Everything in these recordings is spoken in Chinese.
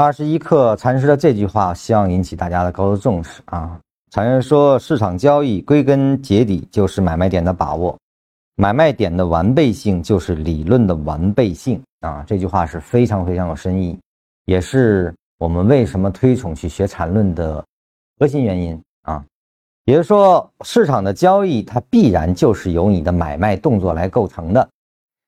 二十一课禅师的这句话，希望引起大家的高度重视啊！禅师说，市场交易归根结底就是买卖点的把握，买卖点的完备性就是理论的完备性啊！这句话是非常非常有深意，也是我们为什么推崇去学禅论的核心原因啊！也就是说，市场的交易它必然就是由你的买卖动作来构成的，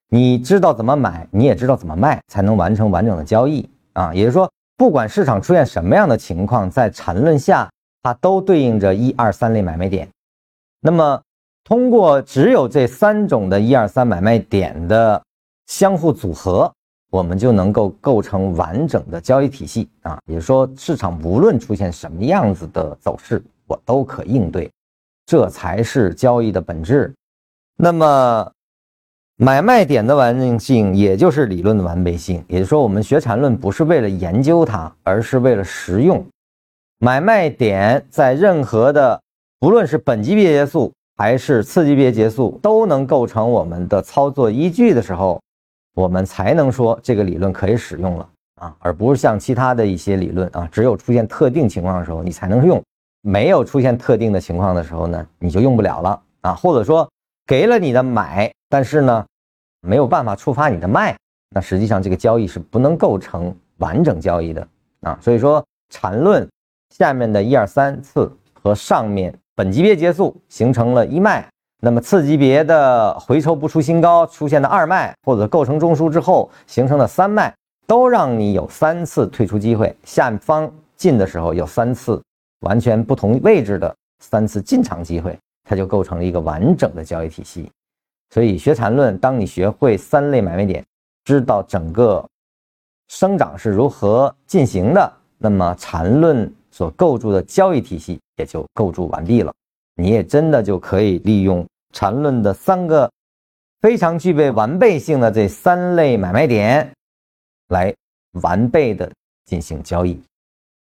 你知道怎么买，你也知道怎么卖，才能完成完整的交易啊！也就是说。不管市场出现什么样的情况，在缠论下，它都对应着一二三类买卖点。那么，通过只有这三种的一二三买卖点的相互组合，我们就能够构成完整的交易体系啊。也就是说，市场无论出现什么样子的走势，我都可应对，这才是交易的本质。那么。买卖点的完整性，也就是理论的完备性。也就是说，我们学禅论不是为了研究它，而是为了实用。买卖点在任何的，不论是本级别结束还是次级别结束，都能构成我们的操作依据的时候，我们才能说这个理论可以使用了啊，而不是像其他的一些理论啊，只有出现特定情况的时候你才能用，没有出现特定的情况的时候呢，你就用不了了啊，或者说给了你的买，但是呢。没有办法触发你的卖，那实际上这个交易是不能构成完整交易的啊。所以说缠论下面的一二三次和上面本级别结束形成了一卖，那么次级别的回抽不出新高出现的二卖，或者构成中枢之后形成的三卖，都让你有三次退出机会。下方进的时候有三次完全不同位置的三次进场机会，它就构成了一个完整的交易体系。所以学禅论，当你学会三类买卖点，知道整个生长是如何进行的，那么禅论所构筑的交易体系也就构筑完毕了。你也真的就可以利用禅论的三个非常具备完备性的这三类买卖点，来完备的进行交易。